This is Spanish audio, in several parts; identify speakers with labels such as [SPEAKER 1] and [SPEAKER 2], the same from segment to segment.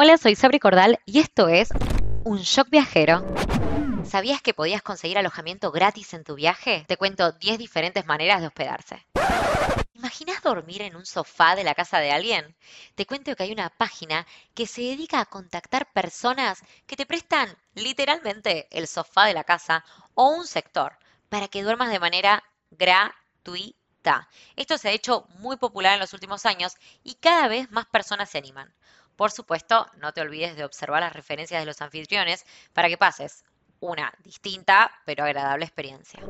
[SPEAKER 1] Hola, soy Sabri Cordal y esto es Un Shock Viajero. ¿Sabías que podías conseguir alojamiento gratis en tu viaje? Te cuento 10 diferentes maneras de hospedarse. ¿Imaginas dormir en un sofá de la casa de alguien? Te cuento que hay una página que se dedica a contactar personas que te prestan literalmente el sofá de la casa o un sector para que duermas de manera gratuita. Esto se ha hecho muy popular en los últimos años y cada vez más personas se animan. Por supuesto, no te olvides de observar las referencias de los anfitriones para que pases una distinta pero agradable experiencia.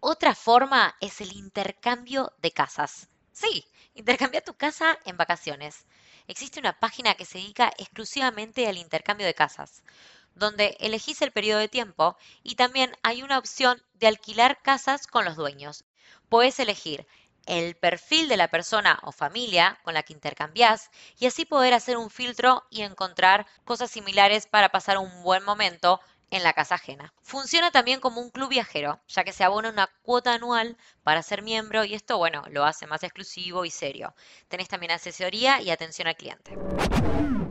[SPEAKER 1] Otra forma es el intercambio de casas. Sí, intercambia tu casa en vacaciones. Existe una página que se dedica exclusivamente al intercambio de casas, donde elegís el periodo de tiempo y también hay una opción de alquilar casas con los dueños. Puedes elegir el perfil de la persona o familia con la que intercambias y así poder hacer un filtro y encontrar cosas similares para pasar un buen momento en la casa ajena. Funciona también como un club viajero, ya que se abona una cuota anual para ser miembro y esto, bueno, lo hace más exclusivo y serio. Tenés también asesoría y atención al cliente.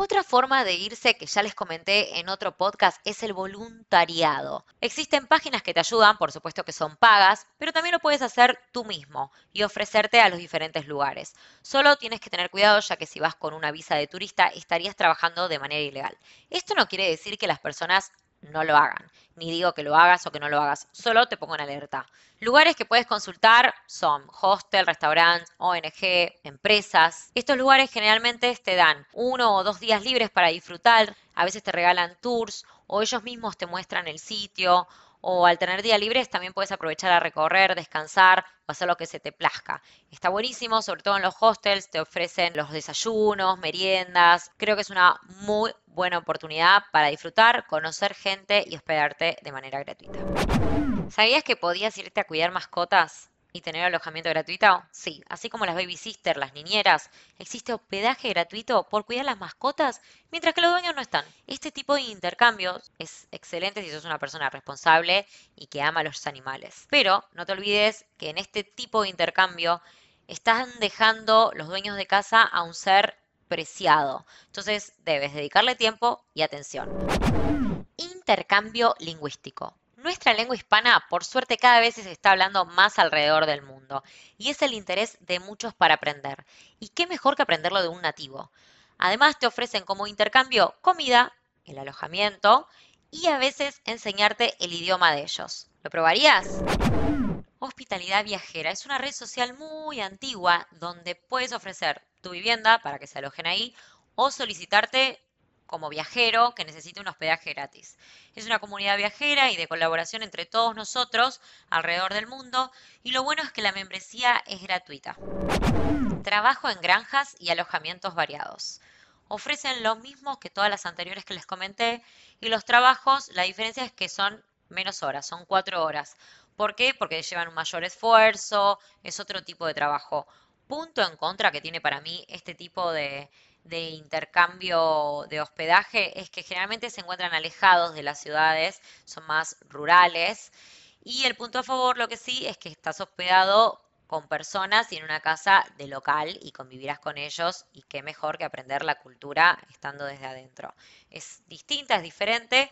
[SPEAKER 1] Otra forma de irse que ya les comenté en otro podcast es el voluntariado. Existen páginas que te ayudan, por supuesto que son pagas, pero también lo puedes hacer tú mismo y ofrecerte a los diferentes lugares. Solo tienes que tener cuidado ya que si vas con una visa de turista estarías trabajando de manera ilegal. Esto no quiere decir que las personas no lo hagan. Ni digo que lo hagas o que no lo hagas, solo te pongo en alerta. Lugares que puedes consultar son hostel, restaurantes, ONG, empresas. Estos lugares generalmente te dan uno o dos días libres para disfrutar, a veces te regalan tours o ellos mismos te muestran el sitio o al tener día libres también puedes aprovechar a recorrer, descansar o hacer lo que se te plazca. Está buenísimo, sobre todo en los hostels te ofrecen los desayunos, meriendas. Creo que es una muy buena oportunidad para disfrutar, conocer gente y hospedarte de manera gratuita. ¿Sabías que podías irte a cuidar mascotas? Y tener alojamiento gratuito? Sí, así como las baby sisters, las niñeras, existe hospedaje gratuito por cuidar las mascotas mientras que los dueños no están. Este tipo de intercambios es excelente si sos una persona responsable y que ama a los animales. Pero no te olvides que en este tipo de intercambio están dejando los dueños de casa a un ser preciado. Entonces debes dedicarle tiempo y atención. Intercambio lingüístico. Nuestra lengua hispana, por suerte, cada vez se está hablando más alrededor del mundo y es el interés de muchos para aprender. ¿Y qué mejor que aprenderlo de un nativo? Además, te ofrecen como intercambio comida, el alojamiento y a veces enseñarte el idioma de ellos. ¿Lo probarías? Hospitalidad Viajera es una red social muy antigua donde puedes ofrecer tu vivienda para que se alojen ahí o solicitarte como viajero que necesite un hospedaje gratis. Es una comunidad viajera y de colaboración entre todos nosotros alrededor del mundo y lo bueno es que la membresía es gratuita. Trabajo en granjas y alojamientos variados. Ofrecen lo mismo que todas las anteriores que les comenté y los trabajos, la diferencia es que son menos horas, son cuatro horas. ¿Por qué? Porque llevan un mayor esfuerzo, es otro tipo de trabajo. Punto en contra que tiene para mí este tipo de, de intercambio de hospedaje es que generalmente se encuentran alejados de las ciudades, son más rurales. Y el punto a favor, lo que sí, es que estás hospedado con personas y en una casa de local y convivirás con ellos y qué mejor que aprender la cultura estando desde adentro. Es distinta, es diferente,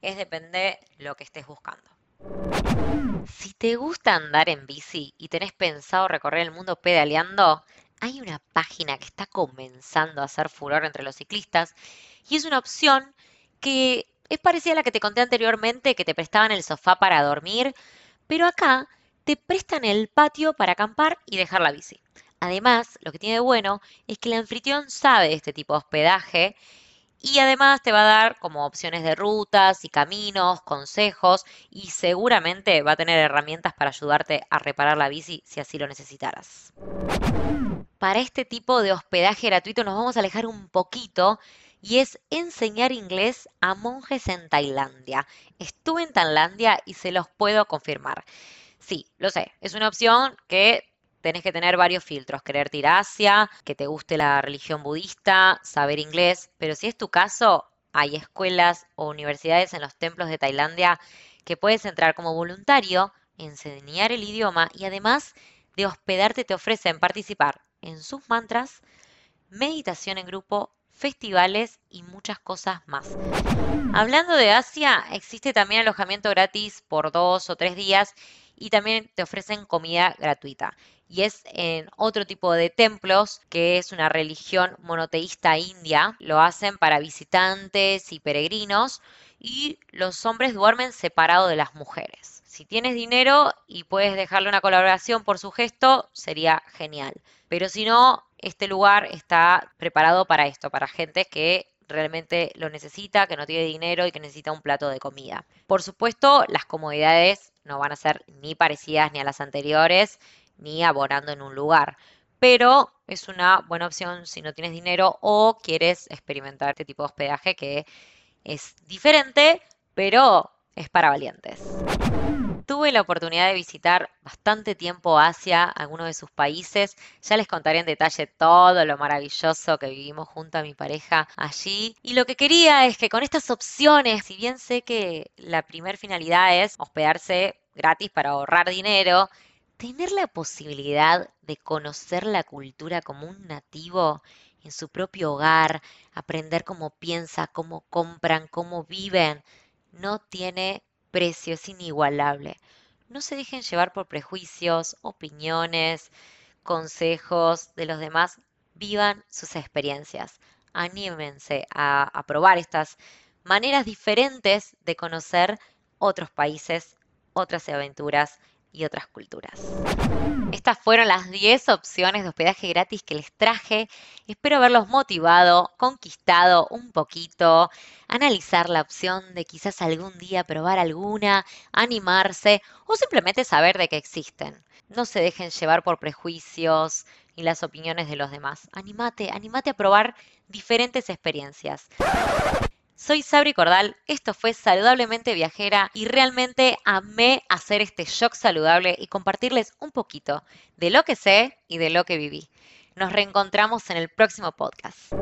[SPEAKER 1] es depende lo que estés buscando. Si te gusta andar en bici y tenés pensado recorrer el mundo pedaleando, hay una página que está comenzando a hacer furor entre los ciclistas y es una opción que es parecida a la que te conté anteriormente, que te prestaban el sofá para dormir, pero acá te prestan el patio para acampar y dejar la bici. Además, lo que tiene de bueno es que el anfitrión sabe de este tipo de hospedaje y además te va a dar como opciones de rutas y caminos, consejos y seguramente va a tener herramientas para ayudarte a reparar la bici si así lo necesitaras para este tipo de hospedaje gratuito nos vamos a alejar un poquito y es enseñar inglés a monjes en Tailandia. Estuve en Tailandia y se los puedo confirmar. Sí, lo sé, es una opción que tenés que tener varios filtros, querer ir Asia, que te guste la religión budista, saber inglés, pero si es tu caso, hay escuelas o universidades en los templos de Tailandia que puedes entrar como voluntario, enseñar el idioma y además de hospedarte te ofrecen participar en sus mantras, meditación en grupo, festivales y muchas cosas más. Hablando de Asia, existe también alojamiento gratis por dos o tres días y también te ofrecen comida gratuita. Y es en otro tipo de templos, que es una religión monoteísta india. Lo hacen para visitantes y peregrinos y los hombres duermen separados de las mujeres. Si tienes dinero y puedes dejarle una colaboración por su gesto, sería genial. Pero si no, este lugar está preparado para esto, para gente que realmente lo necesita, que no tiene dinero y que necesita un plato de comida. Por supuesto, las comodidades no van a ser ni parecidas ni a las anteriores, ni abonando en un lugar. Pero es una buena opción si no tienes dinero o quieres experimentar este tipo de hospedaje que es diferente, pero es para valientes. Tuve la oportunidad de visitar bastante tiempo Asia, algunos de sus países. Ya les contaré en detalle todo lo maravilloso que vivimos junto a mi pareja allí. Y lo que quería es que con estas opciones, si bien sé que la primer finalidad es hospedarse gratis para ahorrar dinero, tener la posibilidad de conocer la cultura como un nativo en su propio hogar, aprender cómo piensa, cómo compran, cómo viven, no tiene precio, es inigualable. No se dejen llevar por prejuicios, opiniones, consejos de los demás. Vivan sus experiencias. Anímense a, a probar estas maneras diferentes de conocer otros países, otras aventuras y otras culturas. Estas fueron las 10 opciones de hospedaje gratis que les traje. Espero haberlos motivado, conquistado un poquito, analizar la opción de quizás algún día probar alguna, animarse o simplemente saber de que existen. No se dejen llevar por prejuicios y las opiniones de los demás. Anímate, anímate a probar diferentes experiencias. Soy Sabri Cordal, esto fue Saludablemente Viajera y realmente amé hacer este shock saludable y compartirles un poquito de lo que sé y de lo que viví. Nos reencontramos en el próximo podcast.